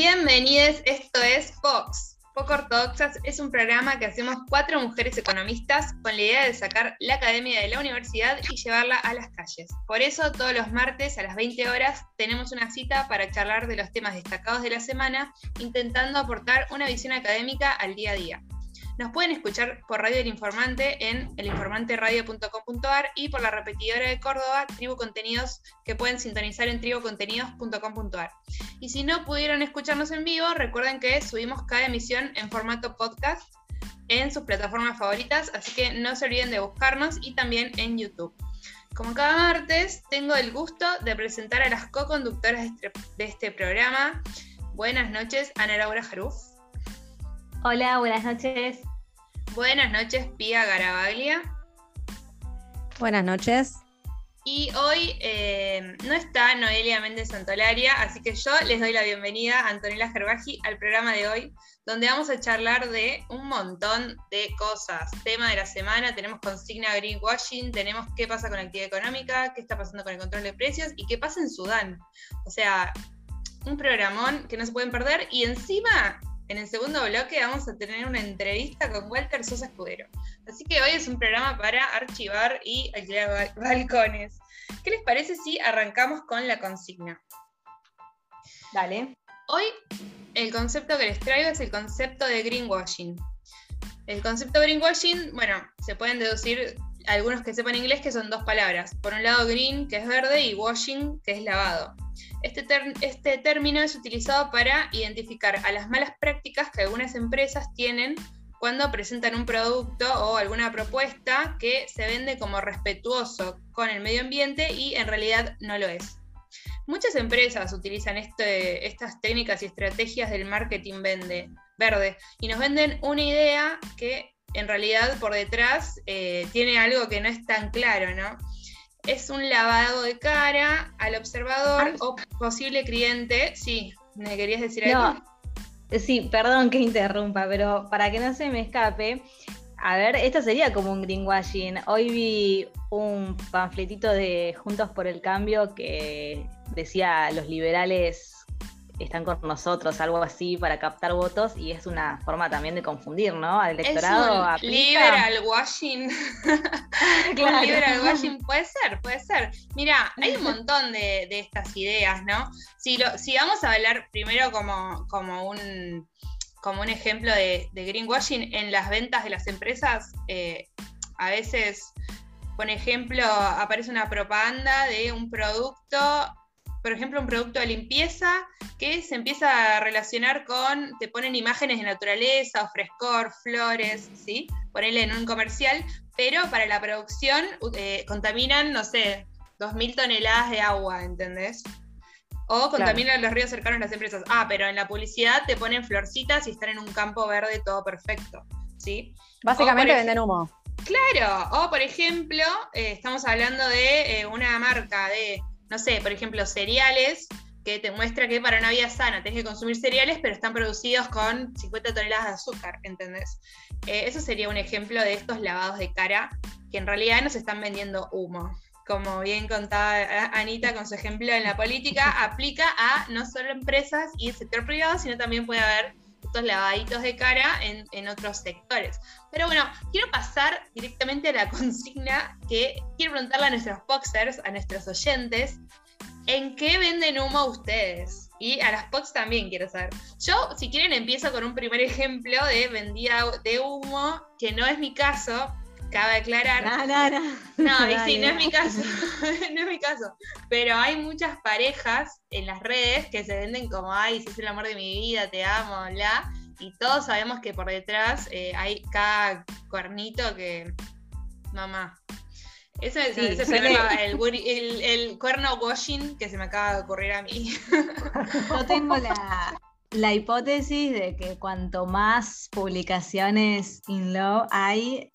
Bienvenidos, esto es Fox. Poco Ortodoxas es un programa que hacemos cuatro mujeres economistas con la idea de sacar la academia de la universidad y llevarla a las calles. Por eso todos los martes a las 20 horas tenemos una cita para charlar de los temas destacados de la semana, intentando aportar una visión académica al día a día. Nos pueden escuchar por Radio El Informante en elinformanteradio.com.ar y por la repetidora de Córdoba, Tribu Contenidos, que pueden sintonizar en tribucontenidos.com.ar. Y si no pudieron escucharnos en vivo, recuerden que subimos cada emisión en formato podcast en sus plataformas favoritas, así que no se olviden de buscarnos y también en YouTube. Como cada martes, tengo el gusto de presentar a las co-conductoras de este, este programa. Buenas noches, Ana Laura Jaruf. Hola, buenas noches. Buenas noches, Pía Garabaglia. Buenas noches. Y hoy eh, no está Noelia Méndez Santolaria, así que yo les doy la bienvenida a Antonella Gerbaji al programa de hoy, donde vamos a charlar de un montón de cosas. Tema de la semana, tenemos consigna greenwashing, tenemos qué pasa con la actividad económica, qué está pasando con el control de precios y qué pasa en Sudán. O sea, un programón que no se pueden perder y encima en el segundo bloque vamos a tener una entrevista con Walter Sosa Escudero. Así que hoy es un programa para archivar y alquilar balcones. ¿Qué les parece si arrancamos con la consigna? Dale. Hoy el concepto que les traigo es el concepto de greenwashing. El concepto de greenwashing, bueno, se pueden deducir algunos que sepan inglés que son dos palabras. Por un lado green, que es verde, y washing, que es lavado. Este, este, término es utilizado para identificar a las malas prácticas que algunas empresas tienen cuando presentan un producto o alguna propuesta que se vende como respetuoso con el medio ambiente y en realidad no lo es. Muchas empresas utilizan este, estas técnicas y estrategias del marketing vende, verde y nos venden una idea que en realidad por detrás eh, tiene algo que no es tan claro, ¿no? es un lavado de cara al observador o posible cliente. Sí, ¿me querías decir algo? Sí, perdón que interrumpa, pero para que no se me escape, a ver, esto sería como un greenwashing. Hoy vi un panfletito de Juntos por el Cambio que decía los liberales están con nosotros, algo así, para captar votos, y es una forma también de confundir, ¿no? Al electorado. Es un liberal washing. claro. liberal washing, puede ser, puede ser. Mira, hay un montón de, estas ideas, ¿no? Si, lo, si vamos a hablar primero como, como un como un ejemplo de, greenwashing en las ventas de las empresas, eh, a veces, por ejemplo, aparece una propaganda de un producto por ejemplo, un producto de limpieza que se empieza a relacionar con, te ponen imágenes de naturaleza o frescor, flores, ¿sí? Ponerle en un comercial, pero para la producción eh, contaminan, no sé, 2.000 toneladas de agua, ¿entendés? O contaminan los ríos cercanos a las empresas. Ah, pero en la publicidad te ponen florcitas y están en un campo verde todo perfecto, ¿sí? Básicamente venden humo. Claro, o por ejemplo, eh, estamos hablando de eh, una marca de no sé, por ejemplo, cereales, que te muestra que para una vida sana tienes que consumir cereales, pero están producidos con 50 toneladas de azúcar, ¿entendés? Eh, eso sería un ejemplo de estos lavados de cara que en realidad nos están vendiendo humo. Como bien contaba Anita con su ejemplo en la política, aplica a no solo empresas y el sector privado, sino también puede haber estos lavaditos de cara en, otros sectores. Pero bueno, quiero pasar directamente a la consigna que quiero preguntarle a nuestros boxers, a nuestros oyentes, ¿en qué venden humo ustedes? Y a las POX también quiero saber. Yo, si quieren, empiezo con un primer ejemplo de vendida de humo, que no es mi caso, cabe aclarar. No, no, no. No, y sí, no es mi caso. no es mi caso. Pero hay muchas parejas en las redes que se venden como, ay, si es el amor de mi vida, te amo, bla. Y todos sabemos que por detrás eh, hay cada cuernito que. Mamá. Ese es el, el, el, cuerno washing que se me acaba de ocurrir a mí. Yo tengo la, la hipótesis de que cuanto más publicaciones in love hay,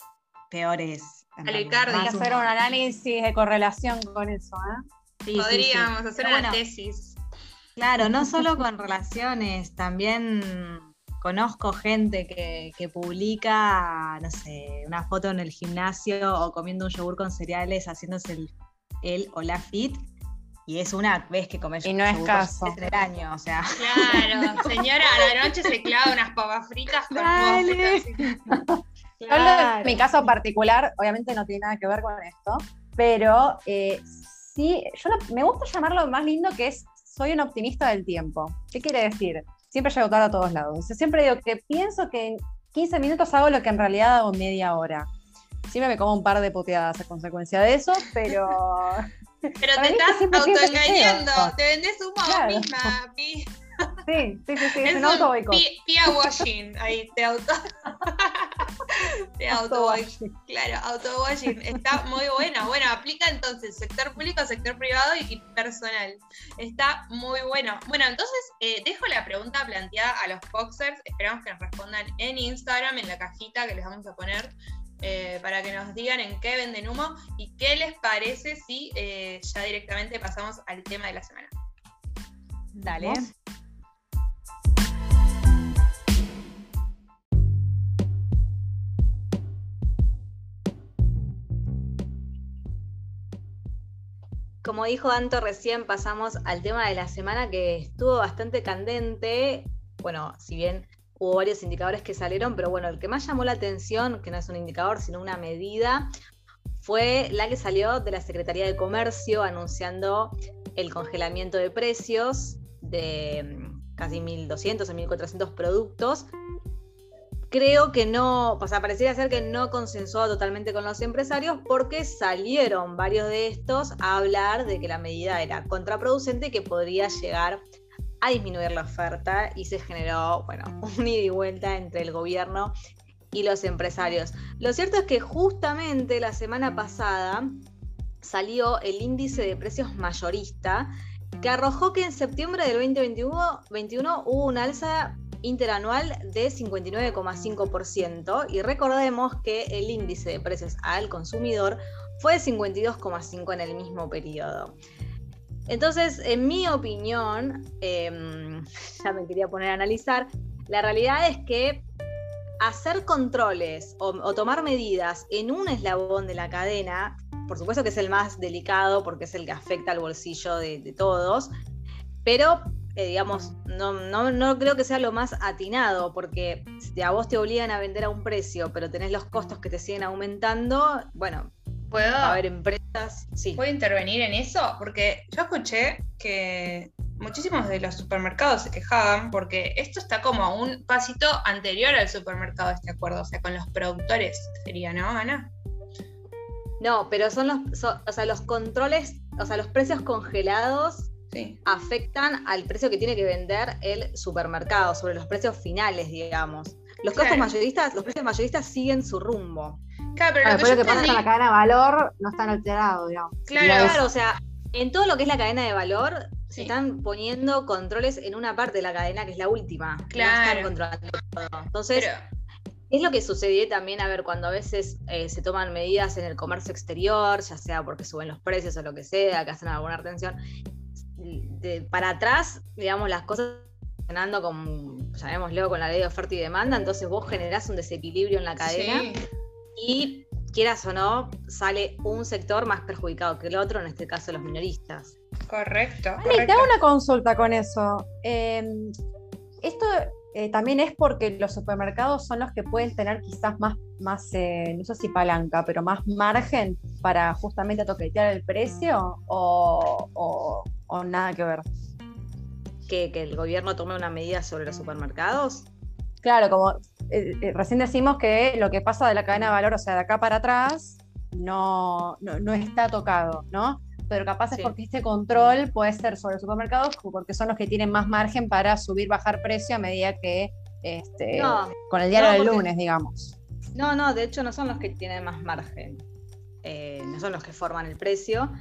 peores. Hay que hacer un análisis de correlación con eso, ¿eh? Podríamos hacer una tesis. Claro, no solo con relaciones, también conozco gente que, publica, no sé, una foto en el gimnasio o comiendo un yogur con cereales, haciéndose el, el o la fit. y es una vez que comes Y no es caso. en el año, o sea. Claro, señora, a la noche se clava unas papas fritas con Dale. De mi caso particular, obviamente no tiene nada que ver con esto, pero eh, sí, yo lo- me gusta llamarlo más lindo que es soy un optimista del tiempo. ¿Qué quiere decir? Siempre llego tarde a todos lados. O sea, siempre digo que pienso que en 15 minutos hago lo que en realidad hago en media hora. Siempre me como un par de puteadas a consecuencia de eso, pero Pero te estás autoengañando, te vendés humo a vos Claro. misma, Pi. sí, sí, sí, sí, Es es un auto pia washing, ahí te auto. te auto washing. Claro, auto washing. Está muy buena. Bueno, aplica entonces sector público, sector privado y personal. Está muy bueno. Bueno, entonces eh, dejo la pregunta planteada a los Foxers. Esperamos que nos respondan en Instagram, en la cajita que les vamos a poner. eh, para que nos digan en qué venden humo y qué les parece si eh, ya directamente pasamos al tema de la semana. Dale. Como dijo Anto recién, pasamos al tema de la semana que estuvo bastante candente. Bueno, si bien hubo varios indicadores que salieron, pero bueno, el que más llamó la atención, que no es un indicador, sino una medida, fue la que salió de la Secretaría de Comercio anunciando el congelamiento de precios de mm, casi 1.200 o 1.400 productos. Creo que no, o sea, pareciera ser que no consensuó totalmente con los empresarios porque salieron varios de estos a hablar de que la medida era contraproducente y que podría llegar a disminuir la oferta y se generó, bueno, un ida y vuelta entre el gobierno y los empresarios. Lo cierto es que justamente la semana pasada salió el índice de precios mayorista que arrojó que en septiembre del 2021 21 hubo un alza interanual de 59,5% y recordemos que el índice de precios al consumidor fue de 52,5 en el mismo periodo. Entonces, en mi opinión, eh, ya me quería poner a analizar, la realidad es que hacer controles o, o, tomar medidas en un eslabón de la cadena, por supuesto que es el más delicado porque es el que afecta al bolsillo de, de todos, pero eh, digamos, no, no, no, creo que sea lo más atinado, porque si a vos te obligan a vender a un precio, pero tenés los costos que te siguen aumentando, bueno, ¿Puedo, va a haber empresas. Sí. ¿Puedo intervenir en eso? Porque yo escuché que muchísimos de los supermercados se quejaban porque esto está como a un pasito anterior al supermercado, este acuerdo, o sea, con los productores sería, ¿no, Ana? No, pero son los, son, o sea, los controles, o sea, los precios congelados sí. afectan al precio que tiene que vender el supermercado, sobre los precios finales, digamos. Los claro. costos mayoristas, los precios mayoristas siguen su rumbo. Claro, pero claro, lo que, pero yo que pasa con la cadena de valor no están alterados, digamos. Claro, claro, o sea, en todo lo que es la cadena de valor, sí. se están poniendo controles en una parte de la cadena que es la última. Claro. No están controlando todo. Entonces, pero... es lo que sucede también, a ver, cuando a veces eh, se toman medidas en el comercio exterior, ya sea porque suben los precios o lo que sea, que hacen alguna retención. De, para atrás, digamos, las cosas funcionando con, llamémoslo, con la ley de oferta y demanda, entonces vos generás un desequilibrio en la cadena sí. y quieras o no, sale un sector más perjudicado que el otro, en este caso los minoristas. Correcto. Ani, correcto. te hago una consulta con eso. Eh, esto eh, también es porque los supermercados son los que pueden tener quizás más, más eh, no sé si palanca, pero más margen para justamente toquetear el precio o, o, o nada que ver. ¿Que, ¿Que, el gobierno tome una medida sobre los supermercados? Claro, como eh, recién decimos que lo que pasa de la cadena de valor, o sea, de acá para atrás, no, no, no está tocado, ¿no? Pero capaz sí. es porque este control puede ser sobre los supermercados, porque son los que tienen más margen para subir, bajar precio a medida que este, no, con el diario no, del lunes, digamos. No, no, de hecho no son los que tienen más margen, eh, no son los que forman el precio.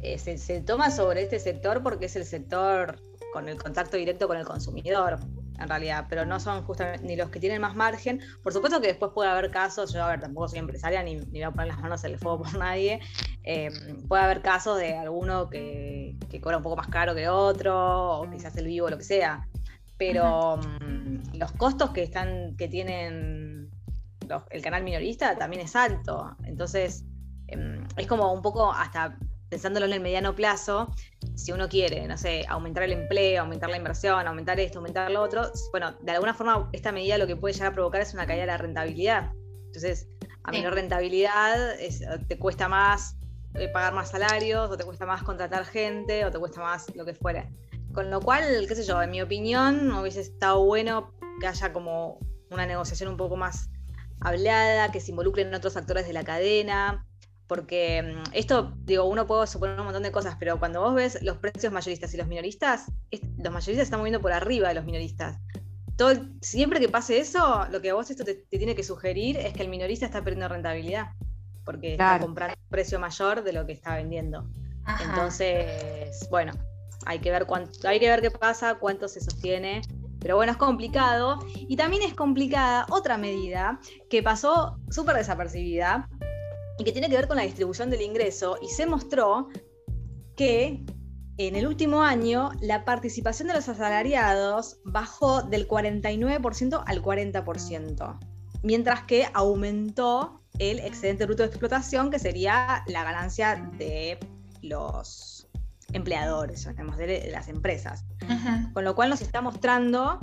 Eh, se, se toma sobre este sector porque es el sector con el contacto directo con el consumidor, en realidad, pero no son justamente ni los que tienen más margen. Por supuesto que después puede haber casos, yo a ver, tampoco soy empresaria ni, ni voy a poner las manos en el fuego por nadie, eh, puede haber casos de alguno que, que, cobra un poco más caro que otro, o quizás el vivo, lo que sea, pero um, los costos que están, que tienen los, el canal minorista también es alto, entonces um, es como un poco hasta pensándolo en el mediano plazo, si uno quiere, no sé, aumentar el empleo, aumentar la inversión, aumentar esto, aumentar lo otro, bueno, de alguna forma esta medida lo que puede llegar a provocar es una caída de la rentabilidad. Entonces, a menor rentabilidad te cuesta más eh, pagar más salarios, o te cuesta más contratar gente, o te cuesta más lo que fuera. Con lo cual, qué sé yo, en mi opinión, hubiese estado bueno que haya como una negociación un poco más hablada, que se involucren otros actores de la cadena, porque mm, esto, digo, uno puede suponer un montón de cosas, pero cuando vos ves los precios mayoristas y los minoristas, los mayoristas están moviendo por arriba de los minoristas. Todo, siempre que pase eso, lo que a vos esto te, tiene que sugerir es que el minorista está perdiendo rentabilidad, porque está comprando un precio mayor de lo que está vendiendo. Entonces, bueno, hay que ver cuánto, hay que ver qué pasa, cuánto se sostiene pero bueno, es complicado. Y también es complicada otra medida que pasó súper desapercibida y que tiene que ver con la distribución del ingreso. Y se mostró que en el último año la participación de los asalariados bajó del 49% al 40%, mientras que aumentó el excedente bruto de explotación, que sería la ganancia de los empleadores, de las empresas. Con lo cual nos está mostrando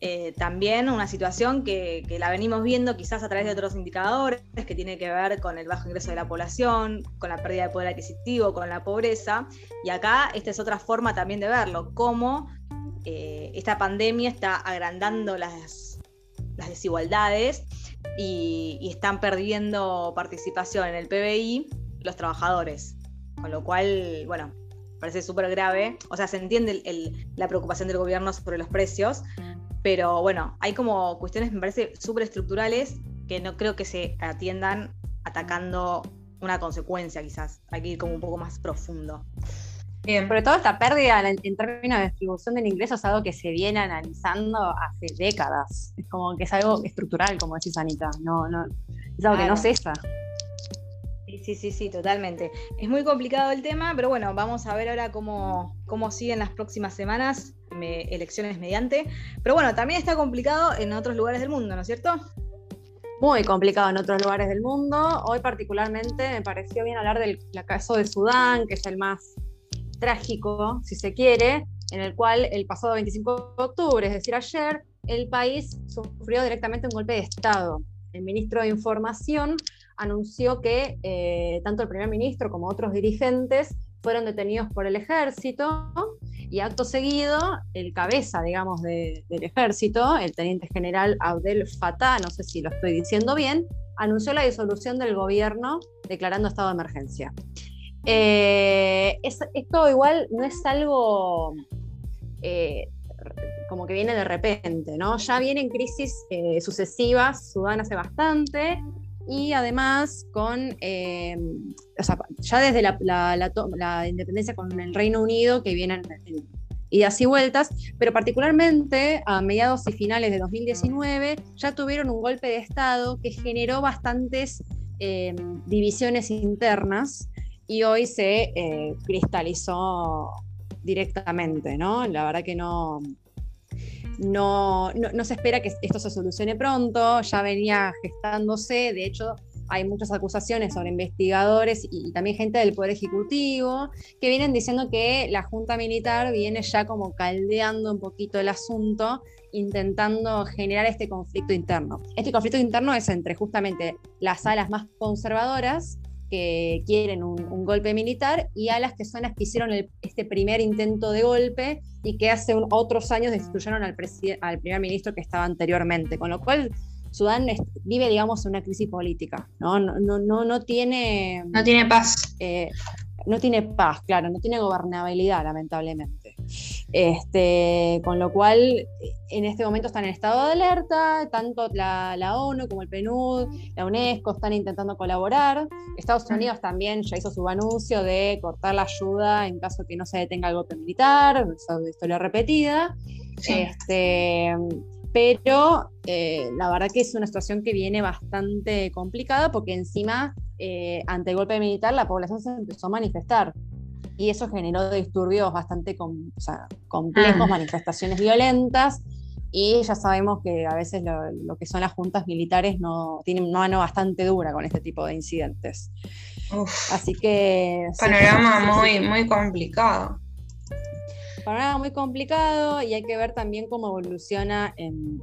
eh, también una situación que, la venimos viendo quizás a través de otros indicadores, que tiene que ver con el bajo ingreso de la población, con la pérdida de poder adquisitivo, con la pobreza. Y acá esta es otra forma también de verlo, cómo eh, esta pandemia está agrandando las, las desigualdades y, y están perdiendo participación en el PBI los trabajadores. Con lo cual, bueno, parece súper grave. O sea, se entiende la preocupación del gobierno sobre los precios, pero bueno, hay como cuestiones, me parece, súper estructurales que no creo que se atiendan atacando una consecuencia, quizás. Hay que ir como un poco más profundo. Bien, pero toda esta pérdida en, términos de distribución del ingreso es algo que se viene analizando hace décadas. Es como que es algo estructural, como decís Anita. No, no, es algo que no cesa. Sí, sí, sí, totalmente. Es muy complicado el tema, pero bueno, vamos a ver ahora cómo, cómo siguen las próximas semanas, elecciones mediante. Pero bueno, también está complicado en otros lugares del mundo, ¿no es cierto? Muy complicado en otros lugares del mundo. Hoy particularmente me pareció bien hablar del caso de Sudán, que es el más trágico, si se quiere, en el cual el pasado 25 de octubre, es decir, ayer, el país sufrió directamente un golpe de Estado. El ministro de Información anunció que eh, tanto el primer ministro como otros dirigentes fueron detenidos por el ejército y acto seguido el cabeza, digamos, del ejército, el teniente general Abdel Fattah, no sé si lo estoy diciendo bien, anunció la disolución del gobierno declarando estado de emergencia. Eh, esto igual no es algo eh, como que viene de repente, ¿no? Ya vienen crisis sucesivas, Sudán hace bastante, y además con, eh, ya desde la, la, independencia con el Reino Unido, que vienen idas y vueltas, pero particularmente a mediados y finales de 2019 ya tuvieron un golpe de Estado que generó bastantes eh, divisiones internas y hoy se eh, cristalizó directamente, ¿no? La verdad que no, no, no, se espera que esto se solucione pronto, ya venía gestándose, de hecho hay muchas acusaciones sobre investigadores y, también gente del Poder Ejecutivo que vienen diciendo que la Junta Militar viene ya como caldeando un poquito el asunto, intentando generar este conflicto interno. Este conflicto interno es entre justamente las alas más conservadoras que quieren un, golpe militar y a las que son las que hicieron este primer intento de golpe y que hace otros años destituyeron al, al primer ministro que estaba anteriormente. Con lo cual, Sudán vive, digamos, una crisis política, ¿no? No, no, no, tiene... No tiene paz. Eh, no tiene paz, claro, no tiene gobernabilidad, lamentablemente. Este, con lo cual, en este momento están en estado de alerta, tanto la, ONU como el PNUD, la UNESCO están intentando colaborar. Estados Unidos también ya hizo su anuncio de cortar la ayuda en caso que no se detenga el golpe militar, historia repetida. Este, pero eh, la verdad que es una situación que viene bastante complicada porque encima, eh, ante el golpe militar, la población se empezó a manifestar y eso generó disturbios bastante complejos, ah. manifestaciones violentas, y ya sabemos que a veces lo, que son las juntas militares no tienen una mano bastante dura con este tipo de incidentes. Así que... Panorama muy, muy complicado. panorama muy complicado y hay que ver también cómo evoluciona en,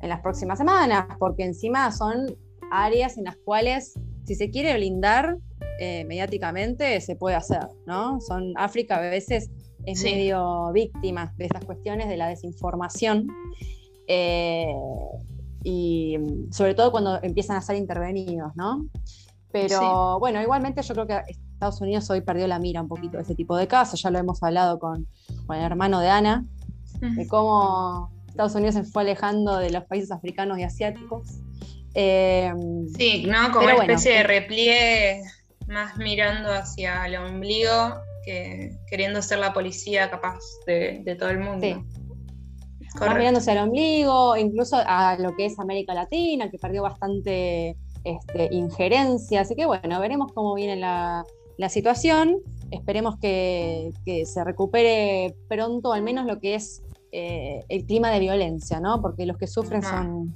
en las próximas semanas, porque encima son áreas en las cuales si se quiere blindar eh, mediáticamente se puede hacer, ¿no? Son África a veces es medio víctima de estas cuestiones de la desinformación. Eh, y sobre todo cuando empiezan a ser intervenidos, ¿no? Pero bueno, igualmente yo creo que Estados Unidos hoy perdió la mira un poquito de ese tipo de casos, ya lo hemos hablado con, el hermano de Ana, de cómo Estados Unidos se fue alejando de los países africanos y asiáticos. Eh, sí, ¿no? Como una especie de repliegue más mirando hacia el ombligo que queriendo ser la policía capaz de, todo el mundo. Sí. Más mirando hacia el ombligo, incluso a lo que es América Latina, que perdió bastante este, injerencia. Así que bueno, veremos cómo viene la, situación. Esperemos que, se recupere pronto, al menos lo que es eh, el clima de violencia, ¿no? Porque los que sufren son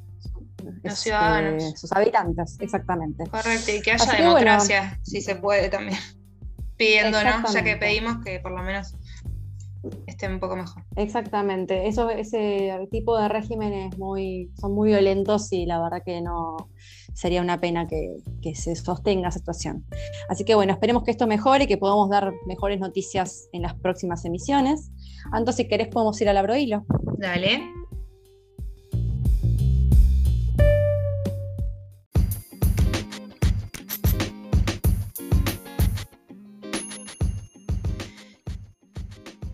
los este, ciudadanos. sus habitantes, exactamente. Correcto, y que haya democracia, si se puede también. Pidiéndonos, ya que pedimos que por lo menos esté un poco mejor. Exactamente, Eso, ese tipo de regímenes muy, son muy violentos y la verdad que no sería una pena que, que, se sostenga esa situación. Así que bueno, esperemos que esto mejore y que podamos dar mejores noticias en las próximas emisiones. Anto, si querés podemos ir al abrohilo. Dale.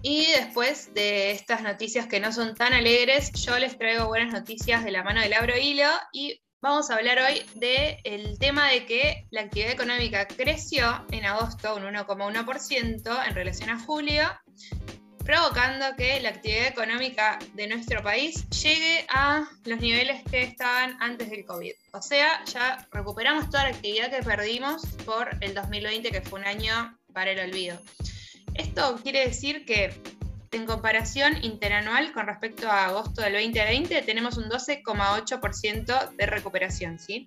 Y después de estas noticias que no son tan alegres, yo les traigo buenas noticias de la mano del Abro Hilo y vamos a hablar hoy del tema de que la actividad económica creció en agosto un 1,1% en relación a julio, provocando que la actividad económica de nuestro país llegue a los niveles que estaban antes del COVID. O sea, ya recuperamos toda la actividad que perdimos por el 2020, que fue un año para el olvido. Esto quiere decir que en comparación interanual con respecto a agosto del 2020 tenemos un 12,8% de recuperación, ¿sí?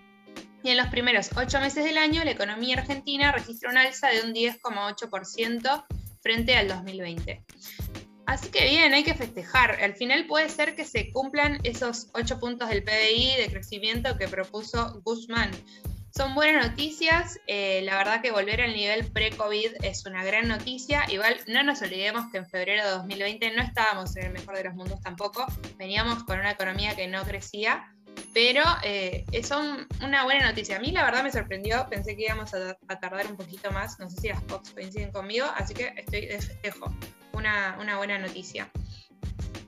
Y en los primeros ocho meses del año la economía argentina registra un alza de un 10,8% frente al 2020. Así que bien, hay que festejar. Al final puede ser que se cumplan esos 8 puntos del PBI de crecimiento que propuso Guzmán. Son buenas noticias, eh, la verdad que volver al nivel pre-COVID es una gran noticia. Igual no nos olvidemos que en febrero de 2020 no estábamos en el mejor de los mundos tampoco, veníamos con una economía que no crecía, pero eh, son una buena noticia. A mí la verdad me sorprendió, pensé que íbamos a, tardar un poquito más, no sé si las POCs coinciden conmigo, así que estoy de festejo, una, una buena noticia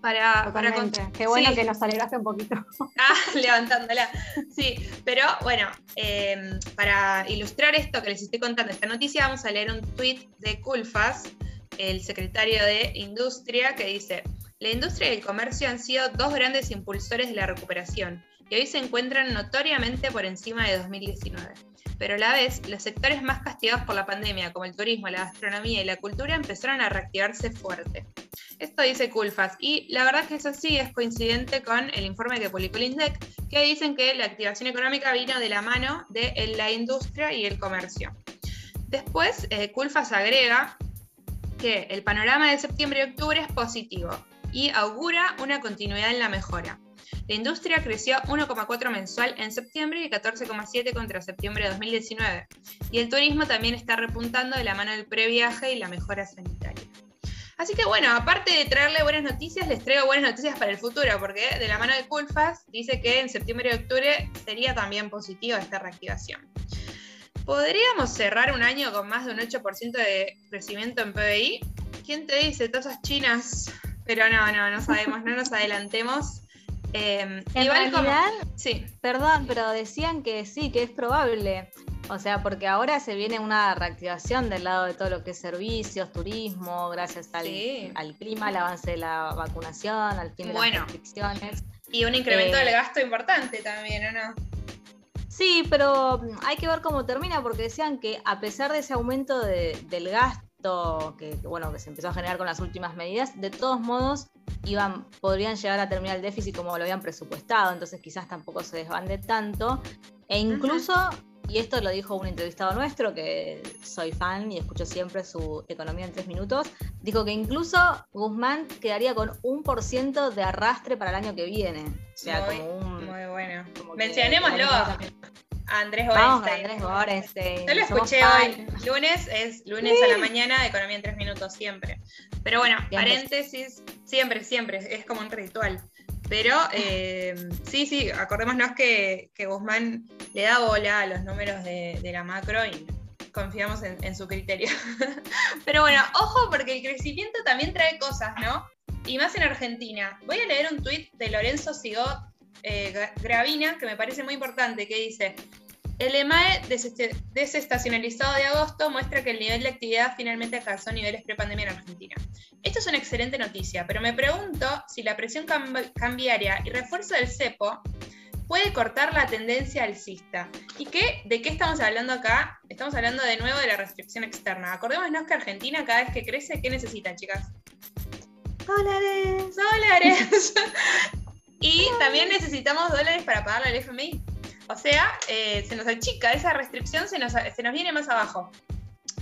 para, para Qué bueno que nos alegraste un poquito. Ah, levantándola. Sí, pero bueno, em, para ilustrar esto que les estoy contando, esta noticia, vamos a leer un tweet de Culfas, el secretario de Industria, que dice: La industria y el comercio han sido dos grandes impulsores de la recuperación y hoy se encuentran notoriamente por encima de 2019 pero a la vez los sectores más castigados por la pandemia, como el turismo, la gastronomía y la cultura, empezaron a reactivarse fuerte. Esto dice Culfas, y la verdad que eso sí es coincidente con el informe que publicó el INDEC, que dicen que la activación económica vino de la mano de la industria y el comercio. Después, eh, Culfas agrega que el panorama de septiembre y octubre es positivo y augura una continuidad en la mejora. La industria creció 1,4 mensual en septiembre y 14,7 contra septiembre de 2019. Y el turismo también está repuntando de la mano del previaje y la mejora sanitaria. Así que bueno, aparte de traerle buenas noticias, les traigo buenas noticias para el futuro, porque de la mano de Culfas dice que en septiembre y octubre sería también positiva esta reactivación. ¿Podríamos cerrar un año con más de un 8% de crecimiento en PBI? ¿Quién te dice? Tasas chinas. Pero no, no, no sabemos, no nos adelantemos. Eh, en realidad, sí. perdón, pero decían que sí, que es probable. O sea, porque ahora se viene una reactivación del lado de todo lo que es servicios, turismo, gracias al, clima, al avance de la vacunación, al fin de las restricciones. Y un incremento del eh, gasto importante también, ¿o no? Sí, pero hay que ver cómo termina, porque decían que a pesar de ese aumento del gasto, que, bueno, que se empezó a generar con las últimas medidas, de todos modos iban, podrían llegar a terminar el déficit como lo habían presupuestado, entonces quizás tampoco se desbande tanto. E incluso y esto lo dijo un entrevistado nuestro, que soy fan y escucho siempre su Economía en tres minutos, dijo que incluso Guzmán quedaría con un por ciento de arrastre para el año que viene. O sea, muy, como un... Muy bueno. Mencionémoslo. Andrés Gorenstein. Yo lo escuché hoy. Lunes es lunes a la mañana, Economía en tres minutos, siempre. Pero bueno, paréntesis, siempre, siempre, es como un ritual. Pero eh, sí, sí, acordémonos que, que, Guzmán le da bola a los números de, la macro y confiamos en, su criterio. Pero bueno, ojo porque el crecimiento también trae cosas, ¿no? Y más en Argentina. Voy a leer un tuit de Lorenzo Sigot eh, Gravina que me parece muy importante, que dice, el EMAE desestacionalizado de agosto muestra que el nivel de actividad finalmente alcanzó niveles prepandemia en Argentina. Esto es una excelente noticia, pero me pregunto si la presión cambiaria y refuerzo del cepo puede cortar la tendencia alcista. ¿Y qué? ¿De qué estamos hablando acá? Estamos hablando de nuevo de la restricción externa. Acordémonos que Argentina cada vez que crece, ¿qué necesita, chicas? Dólares. Dólares. también necesitamos dólares para pagarle al FMI. O sea, eh, se nos achica, esa restricción se nos, se nos viene más abajo.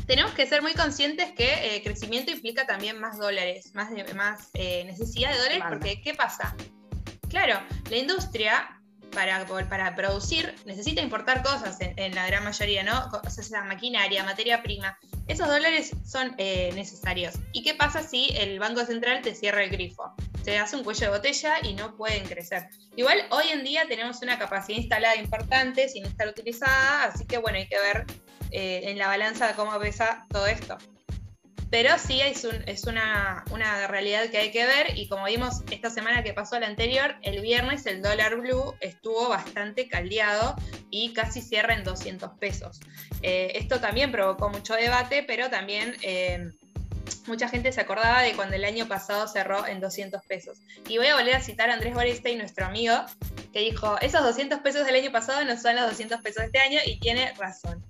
Tenemos que ser muy conscientes que eh, crecimiento implica también más dólares, más, más eh, necesidad de dólares, porque ¿qué pasa? Claro, la industria para, producir necesita importar cosas en, la gran mayoría, ¿no? O sea, maquinaria, materia prima. Esos dólares son necesarios. ¿Y qué pasa si el Banco Central te cierra el grifo? se hace un cuello de botella y no pueden crecer. Igual hoy en día tenemos una capacidad instalada importante sin estar utilizada, así que bueno, hay que ver eh, en la balanza cómo pesa todo esto. Pero sí es, una, realidad que hay que ver y como vimos esta semana que pasó la anterior, el viernes el dólar blue estuvo bastante caldeado y casi cierra en 200 pesos. Eh, esto también provocó mucho debate, pero también... Eh, mucha gente se acordaba de cuando el año pasado cerró en 200 pesos. Y voy a volver a citar a Andrés Borestein, nuestro amigo, que dijo, esos 200 pesos del año pasado no son los 200 pesos de este año y tiene razón.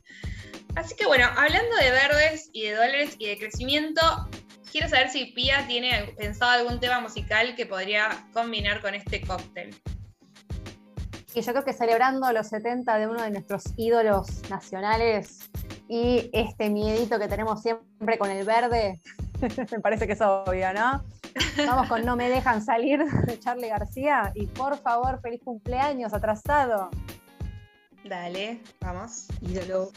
Así que bueno, hablando de verdes y de dólares y de crecimiento, quiero saber si Pia tiene pensado algún tema musical que podría combinar con este cóctel. Y yo creo que celebrando los 70 de uno de nuestros ídolos nacionales, y este miedito que tenemos siempre con el verde, me parece que es obvio, ¿no? Vamos con No me dejan salir de Charlie García y por favor, feliz cumpleaños atrasado. Dale, vamos. Ídolo.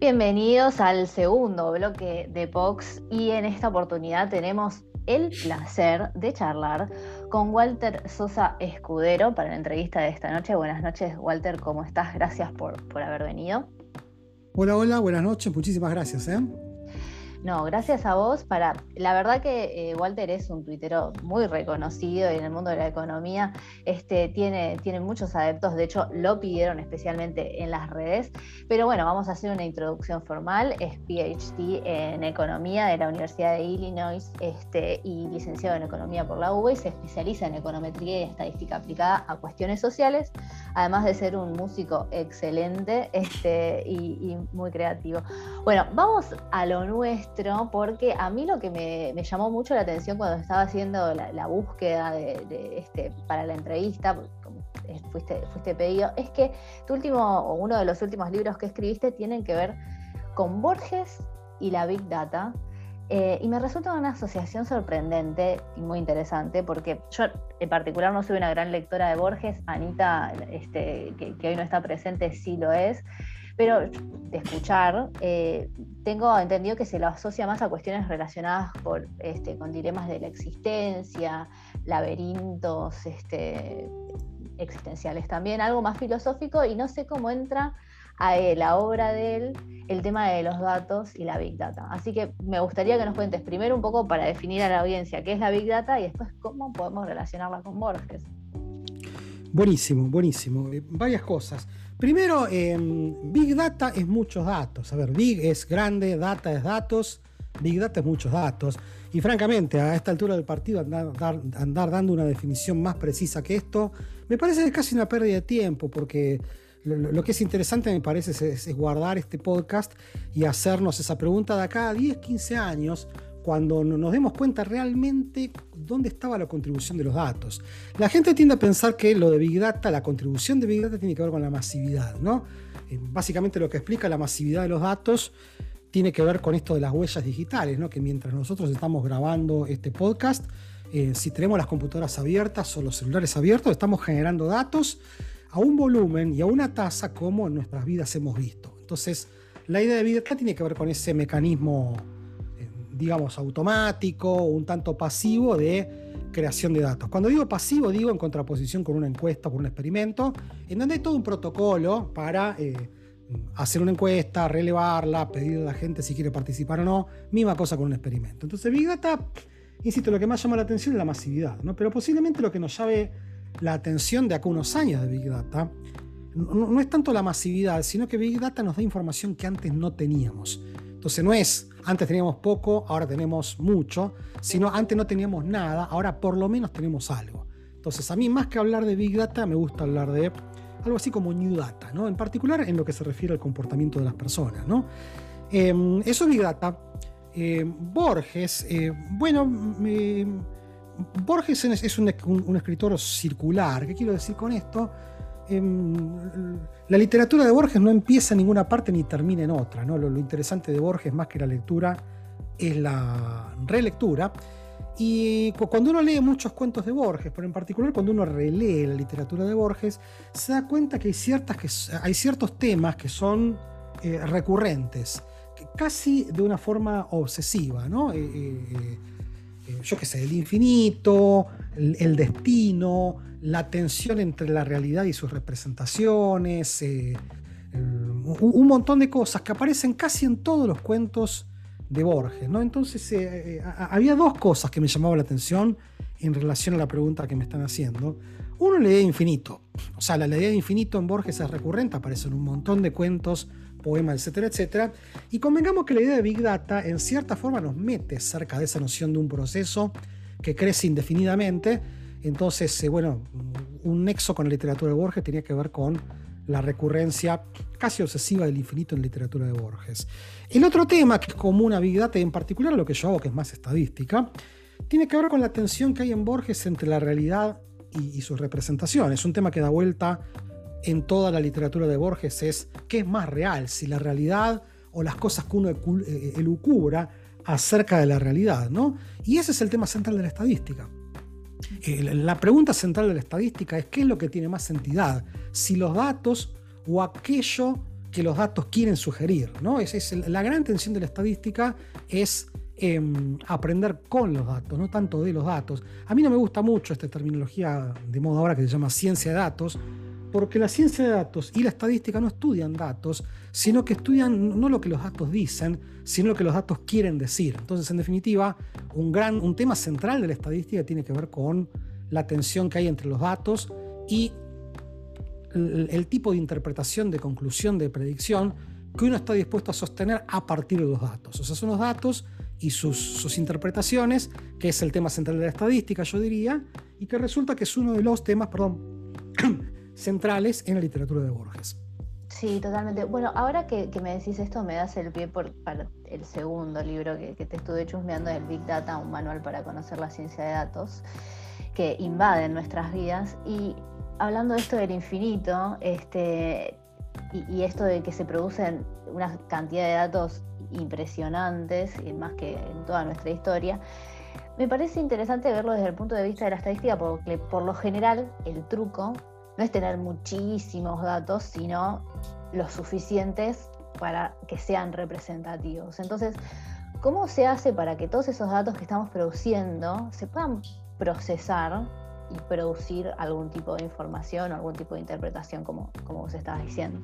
Bienvenidos al segundo bloque de Vox y en esta oportunidad tenemos el placer de charlar con Walter Sosa Escudero para la entrevista de esta noche. Buenas noches, Walter, ¿cómo estás? Gracias por, por haber venido. Hola, hola, buenas noches, muchísimas gracias. ¿eh? No, gracias a vos. Para, la verdad que eh, Walter es un tuitero muy reconocido y en el mundo de la economía este, tiene, tiene muchos adeptos. De hecho, lo pidieron especialmente en las redes. Pero bueno, vamos a hacer una introducción formal. Es PhD en economía de la Universidad de Illinois este, y licenciado en economía por la UBA se especializa en econometría y estadística aplicada a cuestiones sociales, además de ser un músico excelente este, y muy creativo. Bueno, vamos a lo nuestro porque a mí lo que me, llamó mucho la atención cuando estaba haciendo la, búsqueda este, para la entrevista, fuiste, pedido, es que tu último, o uno de los últimos libros que escribiste tienen que ver con Borges y la Big Data. Eh, y me resulta una asociación sorprendente y muy interesante, porque yo en particular no soy una gran lectora de Borges, Anita, este, que hoy no está presente, sí lo es, pero de escuchar, eh, tengo entendido que se lo asocia más a cuestiones relacionadas este, con dilemas de la existencia, laberintos este, existenciales también, algo más filosófico, y no sé cómo entra a la obra de él el tema de los datos y la Big Data. Así que me gustaría que nos cuentes primero un poco para definir a la audiencia qué es la Big Data y después cómo podemos relacionarla con Borges. Buenísimo, buenísimo. Eh, varias cosas. Primero, em, Big Data es muchos datos. A ver, Big es grande, Data es datos, Big Data es muchos datos. Y francamente, a esta altura del partido, andar, dando una definición más precisa que esto, me parece casi una pérdida de tiempo, porque lo, que es interesante me parece es, guardar este podcast y hacernos esa pregunta de acá a 10, 15 años, cuando nos demos cuenta realmente dónde estaba la contribución de los datos. La gente tiende a pensar que lo de Big Data, la contribución de Big Data tiene que ver con la masividad, ¿no? Eh, básicamente lo que explica la masividad de los datos tiene que ver con esto de las huellas digitales, ¿no? Que mientras nosotros estamos grabando este podcast, eh, si tenemos las computadoras abiertas o los celulares abiertos, estamos generando datos a un volumen y a una tasa como en nuestras vidas hemos visto. Entonces, la idea de Big Data tiene que ver con ese mecanismo, digamos, automático, un tanto pasivo de creación de datos. Cuando digo pasivo, digo en contraposición con una encuesta, con un experimento, en donde hay todo un protocolo para eh, hacer una encuesta, relevarla, pedir a la gente si quiere participar o no, misma cosa con un experimento. Entonces, Big Data, insisto, lo que más llama la atención es la masividad, ¿no? pero posiblemente lo que nos llave la atención de acá unos años de Big Data no, es tanto la masividad, sino que Big Data nos da información que antes no teníamos. Entonces no es antes teníamos poco, ahora tenemos mucho, sino antes no teníamos nada, ahora por lo menos tenemos algo. Entonces a mí más que hablar de Big Data me gusta hablar de algo así como New Data, ¿no? en particular en lo que se refiere al comportamiento de las personas. ¿no? Em, eso es Big Data. Em, Borges, eh, bueno, Borges es un, escritor circular. ¿Qué quiero decir con esto? Em, la literatura de Borges no empieza en ninguna parte ni termina en otra. ¿no? Lo, interesante de Borges, más que la lectura, es la relectura. Y cuando uno lee muchos cuentos de Borges, pero en particular cuando uno relee la literatura de Borges, se da cuenta que hay, ciertas que, hay ciertos temas que son eh, recurrentes, casi de una forma obsesiva. ¿no? Eh, eh, eh, yo qué sé, el infinito, el, destino, la tensión entre la realidad y sus representaciones, eh, un, montón de cosas que aparecen casi en todos los cuentos de Borges. ¿no? Entonces, eh, había dos cosas que me llamaban la atención en relación a la pregunta que me están haciendo. Uno, la idea de infinito. O sea, la idea de infinito en Borges es recurrente, aparece en un montón de cuentos poemas, etcétera, etcétera. Y convengamos que la idea de Big Data en cierta forma nos mete cerca de esa noción de un proceso que crece indefinidamente. Entonces, eh, bueno, un nexo con la literatura de Borges tenía que ver con la recurrencia casi obsesiva del infinito en literatura de Borges. El otro tema que es común a Big Data, y en particular lo que yo hago, que es más estadística, tiene que ver con la tensión que hay en Borges entre la realidad y, y sus representaciones. Un tema que da vuelta en toda la literatura de Borges es qué es más real, si la realidad o las cosas que uno eh, elucubra acerca de la realidad, ¿no? Y ese es el tema central de la estadística. Eh, la pregunta central de la estadística es qué es lo que tiene más entidad, si los datos o aquello que los datos quieren sugerir, ¿no? Es, la gran tensión de la estadística es em, aprender con los datos, no tanto de los datos. A mí no me gusta mucho esta terminología de modo ahora que se llama ciencia de datos, porque la ciencia de datos y la estadística no estudian datos, sino que estudian no lo que los datos dicen, sino lo que los datos quieren decir. Entonces, en definitiva, un, gran, un tema central de la estadística tiene que ver con la tensión que hay entre los datos y el, tipo de interpretación, de conclusión, de predicción que uno está dispuesto a sostener a partir de los datos. O sea, son los datos y sus, sus interpretaciones, que es el tema central de la estadística, yo diría, y que resulta que es uno de los temas, perdón, centrales en la literatura de Borges. Sí, totalmente. Bueno, ahora que, me decís esto, me das el pie por, para el segundo libro que, te estuve chusmeando, el Big Data, un manual para conocer la ciencia de datos, que invaden nuestras vidas. Y hablando de esto del infinito, este, y, esto de que se producen una cantidad de datos impresionantes, más que en toda nuestra historia, me parece interesante verlo desde el punto de vista de la estadística, porque por lo general el truco no es tener muchísimos datos, sino los suficientes para que sean representativos. Entonces, ¿cómo se hace para que todos esos datos que estamos produciendo se puedan procesar y producir algún tipo de información o algún tipo de interpretación, como, como vos estabas diciendo?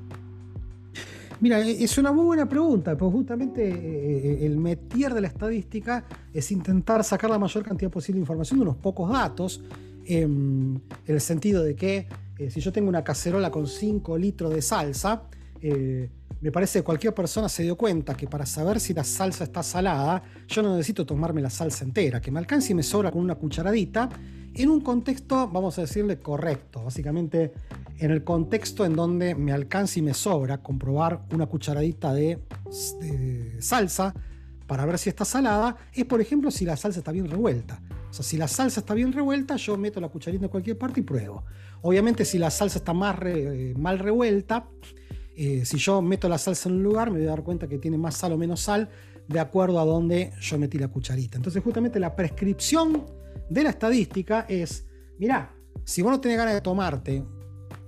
Mira, e, es una muy buena pregunta, porque justamente eh, eh, el metier de la estadística es intentar sacar la mayor cantidad posible de información de unos pocos datos, en el sentido de que eh, si yo tengo una cacerola con 5 litros de salsa, eh, me parece que cualquier persona se dio cuenta que para saber si la salsa está salada, yo no necesito tomarme la salsa entera, que me alcance y me sobra con una cucharadita, en un contexto, vamos a decirle, correcto. Básicamente, en el contexto en donde me alcance y me sobra comprobar una cucharadita de, de salsa para ver si está salada, es por ejemplo si la salsa está bien revuelta. O sea, si la salsa está bien revuelta, yo meto la cucharita en cualquier parte y pruebo. Obviamente, si la salsa está mal revuelta, eh, si yo meto la salsa en un lugar, me voy a dar cuenta que tiene más sal o menos sal de acuerdo a donde yo metí la cucharita. Entonces, justamente la prescripción de la estadística es, mirá, si vos no tenés ganas de tomarte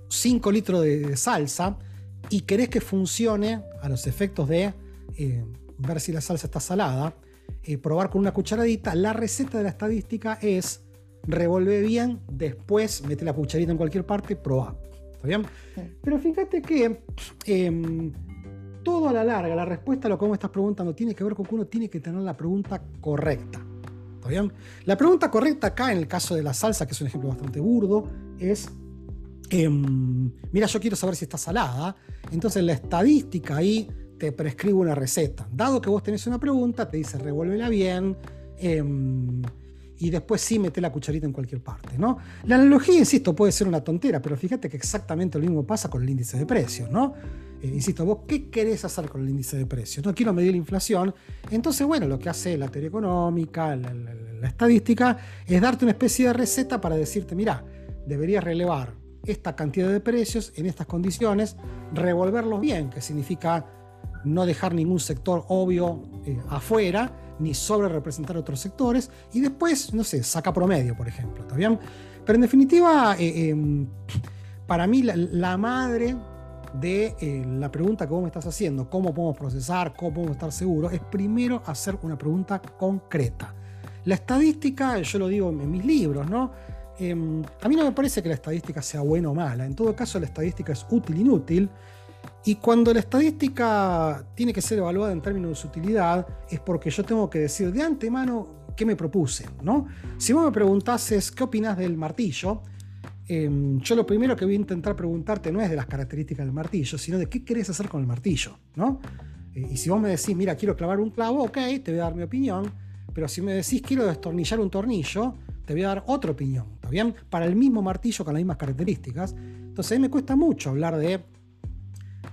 5 litros de, salsa y querés que funcione a los efectos de eh, ver si la salsa está salada, eh, probar con una cucharadita. La receta de la estadística es revolver bien, después mete la cucharita en cualquier parte, probar. ¿Está bien? Pero fíjate que em, todo a la larga, la respuesta a lo que vos me estás preguntando tiene que ver con que uno tiene que tener la pregunta correcta. ¿Está bien? La pregunta correcta acá, en el caso de la salsa, que es un ejemplo bastante burdo, es em, mira, yo quiero saber si está salada. Entonces la estadística ahí te prescribo una receta. Dado que vos tenés una pregunta, te dice revuélvela bien em, y después sí mete la cucharita en cualquier parte. ¿no? La analogía, insisto, puede ser una tontera, pero fíjate que exactamente lo mismo pasa con el índice de precios. ¿no? Eh, insisto, vos qué querés hacer con el índice de precios? No quiero medir la inflación. Entonces, bueno, lo que hace la teoría económica, la, la estadística, es darte una especie de receta para decirte, mira, deberías relevar esta cantidad de precios en estas condiciones, revolverlos bien, que significa no dejar ningún sector obvio eh, afuera, ni sobre representar otros sectores, y después, no sé, saca promedio, por ejemplo, ¿está bien? Pero en definitiva, eh, em, para mí la, madre de eh, la pregunta que vos me estás haciendo, cómo podemos procesar, cómo podemos estar seguros, es primero hacer una pregunta concreta. La estadística, yo lo digo en mis libros, ¿no? Em, a mí no me parece que la estadística sea buena o mala, en todo caso la estadística es útil, inútil, y cuando la estadística tiene que ser evaluada en términos de su utilidad, es porque yo tengo que decir de antemano qué me propuse. ¿no? Si vos me preguntases qué opinas del martillo, em, yo lo primero que voy a intentar preguntarte no es de las características del martillo, sino de qué querés hacer con el martillo. ¿no? Eh, y si vos me decís, mira, quiero clavar un clavo, ok, te voy a dar mi opinión, pero si me decís, quiero destornillar un tornillo, te voy a dar otra opinión, ¿está bien? Para el mismo martillo con las mismas características. Entonces a mí me cuesta mucho hablar de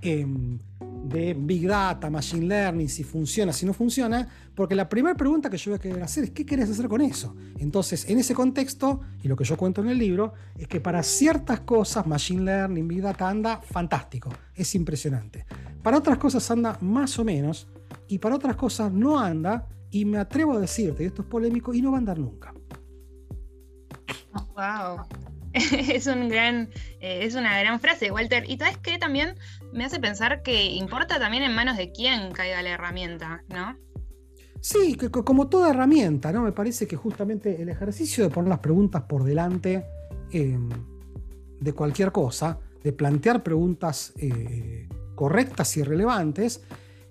Em, de Big Data, Machine Learning, si funciona, si no funciona, porque la primera pregunta que yo voy a querer hacer es ¿qué querés hacer con eso? Entonces, en ese contexto, y lo que yo cuento en el libro, es que para ciertas cosas Machine Learning, Big Data anda fantástico, es impresionante. Para otras cosas anda más o menos, y para otras cosas no anda, y me atrevo a decirte, y esto es polémico, y no va a andar nunca. Wow. es, un eh, una gran frase, Walter. Y sabes que también me hace pensar que importa también en manos de quién caiga la herramienta, ¿no? Sí, como toda herramienta, ¿no? Me parece que justamente el ejercicio de poner las preguntas por delante em, de cualquier cosa, de plantear preguntas eh, correctas y relevantes,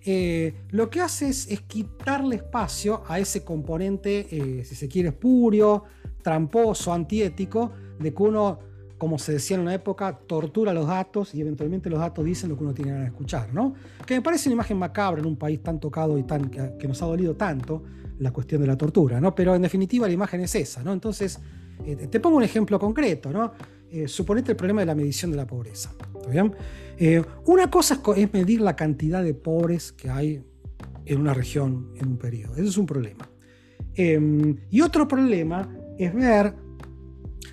eh, lo que hace es, es, quitarle espacio a ese componente, si se quiere, espurio, tramposo, antiético, de que uno, como se decía en una época, tortura los datos y eventualmente los datos dicen lo que uno tiene que escuchar, ¿no? Que me parece una imagen macabra en un país tan tocado y tan, que, nos ha dolido tanto la cuestión de la tortura, ¿no? Pero en definitiva la imagen es esa, ¿no? Entonces, eh, te pongo un ejemplo concreto, ¿no? Eh, suponete el problema de la medición de la pobreza, ¿está? Eh, una cosa es medir la cantidad de pobres que hay en una región en un periodo. Eso es un problema. y otro problema es ver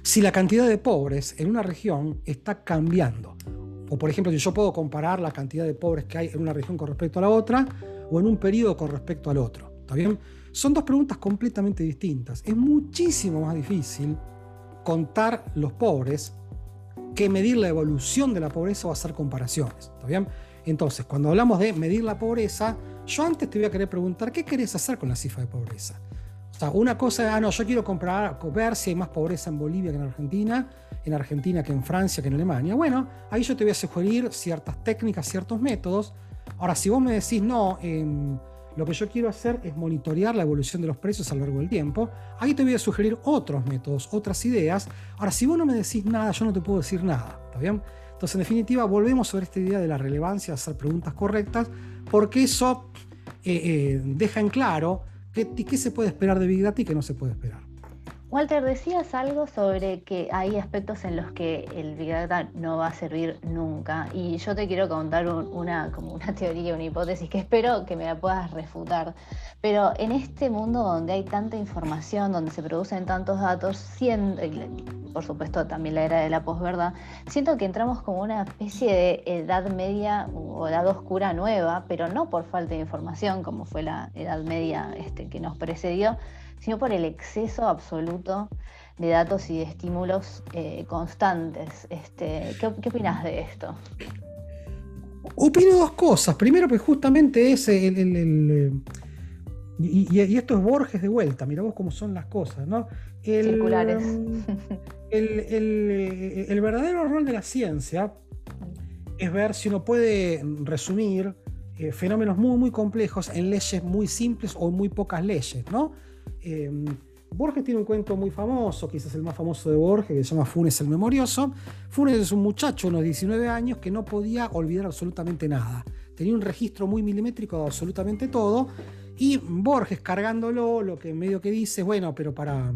si la cantidad de pobres en una región está cambiando. O por ejemplo, si yo puedo comparar la cantidad de pobres que hay en una región con respecto a la otra o en un periodo con respecto al otro. ¿Está bien? Son dos preguntas completamente distintas. Es muchísimo más difícil contar los pobres que medir la evolución de la pobreza o hacer comparaciones. ¿Está bien? Entonces, cuando hablamos de medir la pobreza, yo antes te voy a querer preguntar, ¿qué querés hacer con la cifra de pobreza? Sea, una cosa es, ah, no, yo quiero comprar, ver si hay más pobreza en Bolivia que en Argentina, en Argentina que en Francia que en Alemania. Bueno, ahí yo te voy a sugerir ciertas técnicas, ciertos métodos. Ahora, si vos me decís, no, em, lo que yo quiero hacer es monitorear la evolución de los precios a lo largo del tiempo, ahí te voy a sugerir otros métodos, otras ideas. Ahora, si vos no me decís nada, yo no te puedo decir nada, ¿está bien? Entonces, en definitiva, volvemos sobre esta idea de la relevancia de hacer preguntas correctas, porque eso eh, eh, deja en claro qué, se puede esperar de Big Data y qué no se puede esperar. Walter, decías algo sobre que hay aspectos en los que el Big Data no va a servir nunca. Y yo te quiero contar una, como una teoría, una hipótesis que espero que me la puedas refutar. Pero en este mundo donde hay tanta información, donde se producen tantos datos, siendo, por supuesto también la era de la posverdad, siento que entramos como una especie de edad media o edad oscura nueva, pero no por falta de información, como fue la edad media este, que nos precedió, sino por el exceso absoluto de datos y de estímulos eh, constantes. Este, ¿qué, ¿Qué opinas de esto? Opino dos cosas. Primero, pues justamente es el. y, esto es Borges de vuelta, mira vos cómo son las cosas, ¿no? Circulares. El, verdadero rol de la ciencia es ver si uno puede resumir eh, fenómenos muy, muy complejos en leyes muy simples o muy pocas leyes, ¿no? Em, Borges tiene un cuento muy famoso, quizás el más famoso de Borges, que se llama Funes el Memorioso. Funes es un muchacho, unos 19 años, que no podía olvidar absolutamente nada. Tenía un registro muy milimétrico de absolutamente todo. Y Borges cargándolo, lo que medio que dice, bueno, pero para,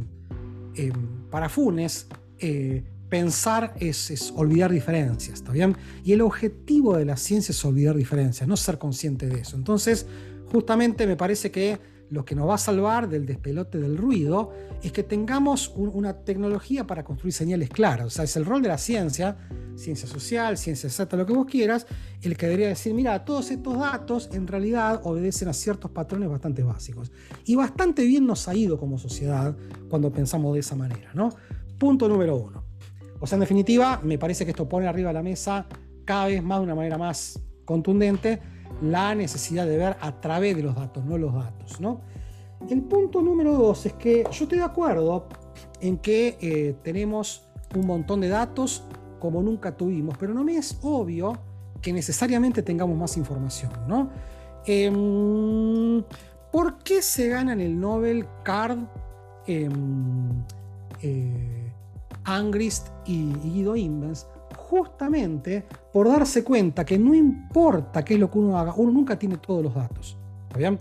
em, para Funes, eh, pensar es, es, olvidar diferencias, ¿está bien? Y el objetivo de la ciencia es olvidar diferencias, no ser consciente de eso. Entonces, justamente me parece que lo que nos va a salvar del despelote del ruido es que tengamos una tecnología para construir señales claras. O sea, es el rol de la ciencia, ciencia social, ciencia exacta, lo que vos quieras, el que debería decir, mira, todos estos datos en realidad obedecen a ciertos patrones bastante básicos. Y bastante bien nos ha ido como sociedad cuando pensamos de esa manera, ¿no? Punto número uno. O sea, en definitiva, me parece que esto pone arriba de la mesa cada vez más de una manera más contundente la necesidad de ver a través de los datos, no los datos. ¿no? El punto número dos es que yo estoy de acuerdo en que eh, tenemos un montón de datos como nunca tuvimos, pero no me es obvio que necesariamente tengamos más información. ¿no? Em, ¿Por qué se ganan el Nobel Card em, eh, Angrist y Guido Imbens? Justamente por darse cuenta que no importa qué es lo que uno haga, uno nunca tiene todos los datos. bien?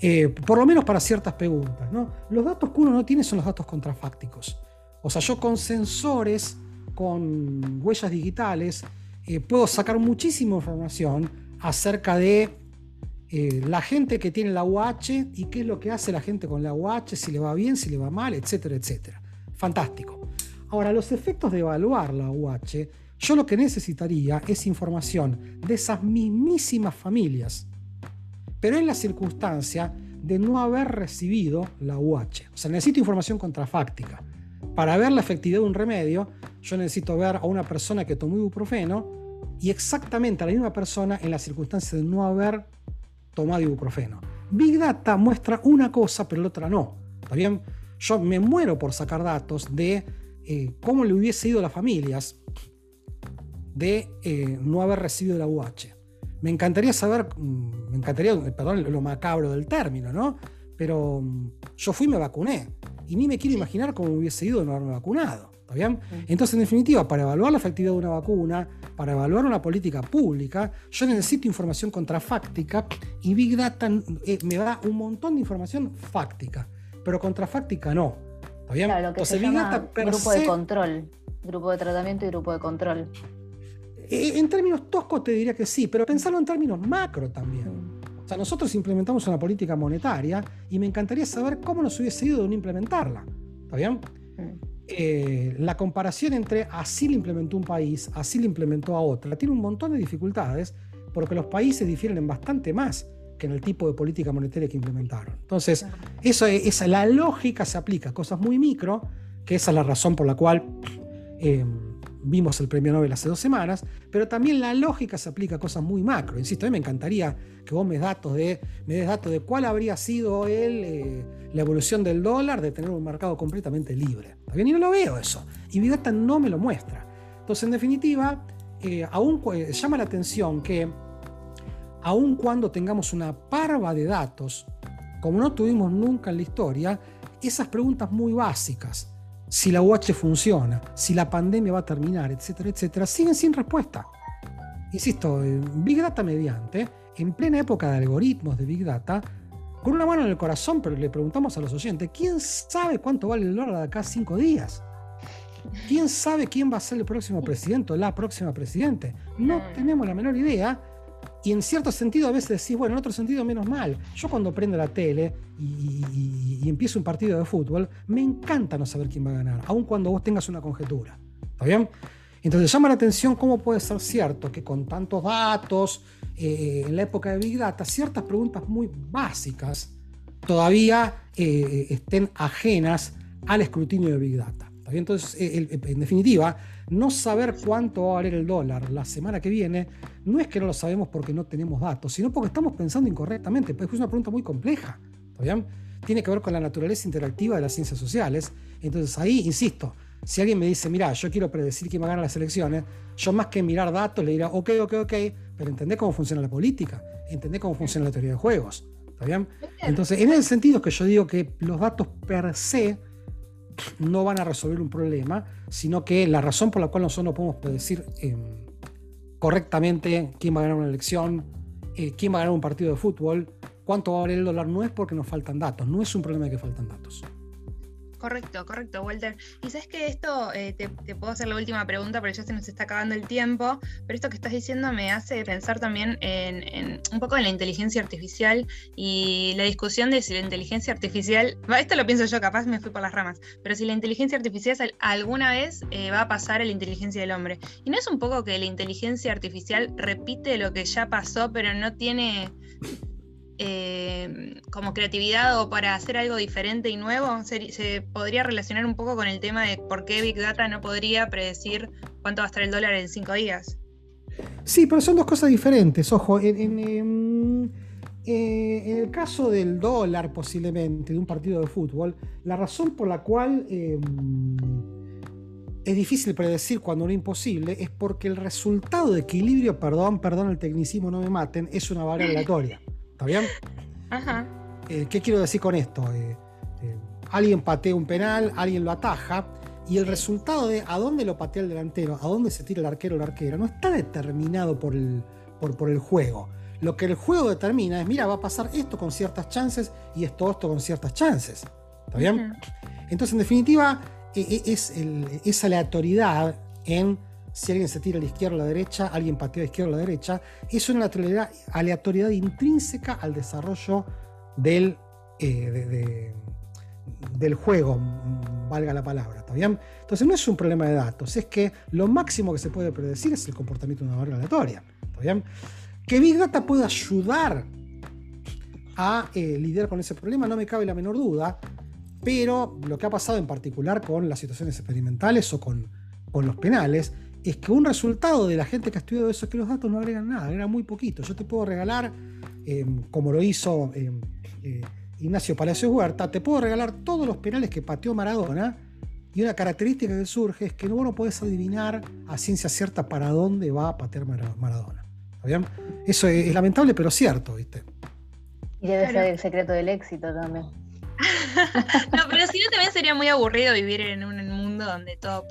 Eh, por lo menos para ciertas preguntas. ¿no? Los datos que uno no tiene son los datos contrafácticos. O sea, yo con sensores, con huellas digitales, eh, puedo sacar muchísima información acerca de eh, la gente que tiene la UH y qué es lo que hace la gente con la UH, si le va bien, si le va mal, etcétera, etcétera. Fantástico. Ahora, los efectos de evaluar la UH yo lo que necesitaría es información de esas mismísimas familias, pero en la circunstancia de no haber recibido la UH. O sea, necesito información contrafáctica. Para ver la efectividad de un remedio, yo necesito ver a una persona que tomó ibuprofeno y exactamente a la misma persona en la circunstancia de no haber tomado ibuprofeno. Big Data muestra una cosa, pero la otra no. ¿Está bien? Yo me muero por sacar datos de eh, cómo le hubiese ido a las familias de eh, no haber recibido la UH. Me encantaría saber, mm, me encantaría, perdón, lo macabro del término, ¿no? Pero mm, yo fui y me vacuné. Y ni me quiero imaginar cómo hubiese ido de no haberme vacunado. ¿Está bien? Entonces, en definitiva, para evaluar la efectividad de una vacuna, para evaluar una política pública, yo necesito información contrafáctica y Big Data eh, me da un montón de información fáctica, pero contrafáctica no. ¿Está bien? Claro, lo que Entonces, Big Data grupo de control, grupo de tratamiento y grupo de control. Eh, en términos toscos te diría que sí, pero pensarlo en términos macro también. O sea, nosotros implementamos una política monetaria y me encantaría saber cómo nos hubiese ido de no implementarla. ¿Está bien? Eh, la comparación entre así lo implementó un país, así lo implementó a otra, tiene un montón de dificultades porque los países difieren en bastante más que en el tipo de política monetaria que implementaron. Entonces, eso es, la lógica se aplica a cosas muy micro, que esa es la razón por la cual eh, vimos el premio Nobel hace dos semanas, pero también la lógica se aplica a cosas muy macro. Insisto, a mí me encantaría que vos me, datos de, me des datos de cuál habría sido el, eh, la evolución del dólar de tener un mercado completamente libre. ¿Está bien? Y no lo veo eso. Y mi data no me lo muestra. Entonces, en definitiva, eh, aún, eh, llama la atención que aun cuando tengamos una parva de datos, como no tuvimos nunca en la historia, esas preguntas muy básicas, si la UH funciona, si la pandemia va a terminar, etcétera, etcétera, siguen sin respuesta. Insisto, Big Data mediante, en plena época de algoritmos de Big Data, con una mano en el corazón, pero le preguntamos a los oyentes, ¿quién sabe cuánto vale el dólar de acá cinco días? ¿Quién sabe quién va a ser el próximo presidente o la próxima presidente? No tenemos la menor idea. Y en cierto sentido a veces decís, bueno, en otro sentido menos mal. Yo cuando prendo la tele y, empiezo un partido de fútbol, me encanta no saber quién va a ganar, aun cuando vos tengas una conjetura. ¿Está bien? Entonces llama la atención cómo puede ser cierto que con tantos datos, eh, en la época de Big Data, ciertas preguntas muy básicas todavía eh, estén ajenas al escrutinio de Big Data. Entonces, eh, en definitiva, no saber cuánto va a valer el dólar la semana que viene no es que no lo sabemos porque no tenemos datos, sino porque estamos pensando incorrectamente. Pues es una pregunta muy compleja. Tiene que ver con la naturaleza interactiva de las ciencias sociales. Entonces ahí, insisto, si alguien me dice, mira, yo quiero predecir quién va a ganar las elecciones, yo más que mirar datos le diría, ok, ok, ok, pero entendés cómo funciona la política, entendés cómo funciona la teoría de juegos. ¿Está bien? Entonces, en ese sentido es que yo digo que los datos per se no van a resolver un problema, sino que la razón por la cual nosotros no podemos predecir em, correctamente quién va a ganar una elección, eh, quién va a ganar un partido de fútbol, cuánto va a valer el dólar, no es porque nos faltan datos, no es un problema de que faltan datos. Correcto, correcto, Walter. Y sabes que esto, eh, te, puedo hacer la última pregunta porque ya se nos está acabando el tiempo, pero esto que estás diciendo me hace pensar también en, un poco en la inteligencia artificial y la discusión de si la inteligencia artificial, esto lo pienso yo, capaz me fui por las ramas, pero si la inteligencia artificial alguna vez eh, va a pasar a la inteligencia del hombre. Y no es un poco que la inteligencia artificial repite lo que ya pasó, pero no tiene eh, como creatividad o para hacer algo diferente y nuevo? ¿Se, podría relacionar un poco con el tema de por qué Big Data no podría predecir cuánto va a estar el dólar en cinco días? Sí, pero son dos cosas diferentes. Ojo, en, em, eh, el caso del dólar posiblemente, de un partido de fútbol, la razón por la cual em, es difícil predecir cuando no imposible es porque el resultado de equilibrio, perdón, perdón el tecnicismo, no me maten, es una variable aleatoria. ¿Está bien? Ajá. Eh, ¿Qué quiero decir con esto? Eh, eh, alguien patea un penal, alguien lo ataja, y el resultado de a dónde lo patea el delantero, a dónde se tira el arquero o la arquera, no está determinado por el, por, el juego. Lo que el juego determina es, mira, va a pasar esto con ciertas chances y esto, esto con ciertas chances. ¿Está bien? Entonces, en definitiva, e, e, es esa aleatoriedad en si alguien se tira a la izquierda o a la derecha, alguien patea a la izquierda o a la derecha, es una aleatoriedad, intrínseca al desarrollo del, eh, del juego, valga la palabra, ¿está bien? Entonces no es un problema de datos, es que lo máximo que se puede predecir es el comportamiento de una variable aleatoria, ¿está? Que Big Data pueda ayudar a eh, lidiar con ese problema, no me cabe la menor duda, pero lo que ha pasado en particular con las situaciones experimentales o con, con los penales, es que un resultado de la gente que ha estudiado eso es que los datos no agregan nada, agregan muy poquito. Yo te puedo regalar, em, como lo hizo em, eh, Ignacio Palacios Huerta, te puedo regalar todos los penales que pateó Maradona. Y una característica que surge es que no, no puedes adivinar a ciencia cierta para dónde va a patear Maradona. Eso es, lamentable, pero cierto, ¿viste? Y debe ser el secreto del éxito también. no, pero si no también sería muy aburrido vivir en un mundo donde todo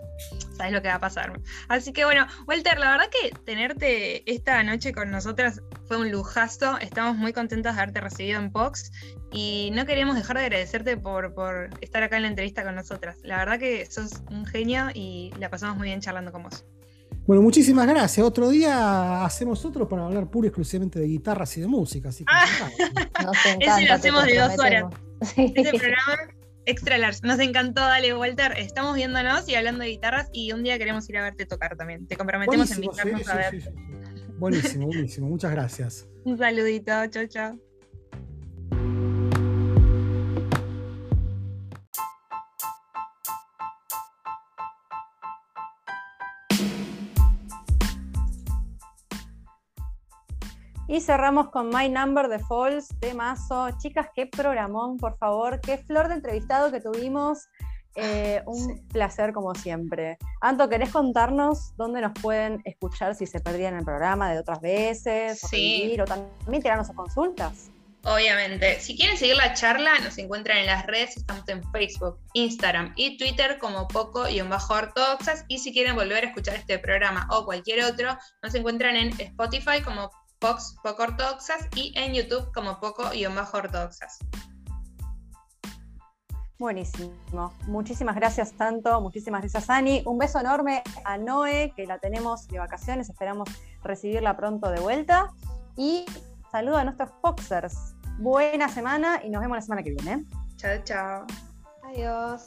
sabes lo que va a pasar. Así que bueno, Walter, la verdad que tenerte esta noche con nosotras fue un lujazo. Estamos muy contentas de haberte recibido en Pox y no queremos dejar de agradecerte por, por estar acá en la entrevista con nosotras. La verdad que sos un genio y la pasamos muy bien charlando con vos. Bueno, muchísimas gracias. Otro día hacemos otro para hablar puro y exclusivamente de guitarras y de música. Así que ah, ese lo hacemos de dos horas. Ese programa extra large. Nos encantó, dale, Walter. Estamos viéndonos y hablando de guitarras y un día queremos ir a verte tocar también. Te comprometemos en invitarnos a ver. buenísimo, buenísimo. Muchas gracias. Un saludito. Chao, chao. Y cerramos con My Number de Falls de Mazo. Chicas, qué programón, por favor. Qué flor de entrevistado que tuvimos. Eh, un placer como siempre. Anto, ¿querés contarnos dónde nos pueden escuchar si se perdían el programa de otras veces? O, sí. o también tirarnos a consultas. Obviamente. Si quieren seguir la charla, nos encuentran en las redes, estamos en Facebook, Instagram y Twitter como poco-ortodoxas. Y si quieren volver a escuchar este programa o cualquier otro, nos encuentran en Spotify como Pox Poco Ortodoxas y en YouTube como Poco-ortodoxas. Buenísimo. Muchísimas gracias tanto, muchísimas gracias Ani. Un beso enorme a Noé, que la tenemos de vacaciones, esperamos recibirla pronto de vuelta. Y saludo a nuestros Foxers. Buena semana y nos vemos la semana que viene. Chao, chao. Adiós.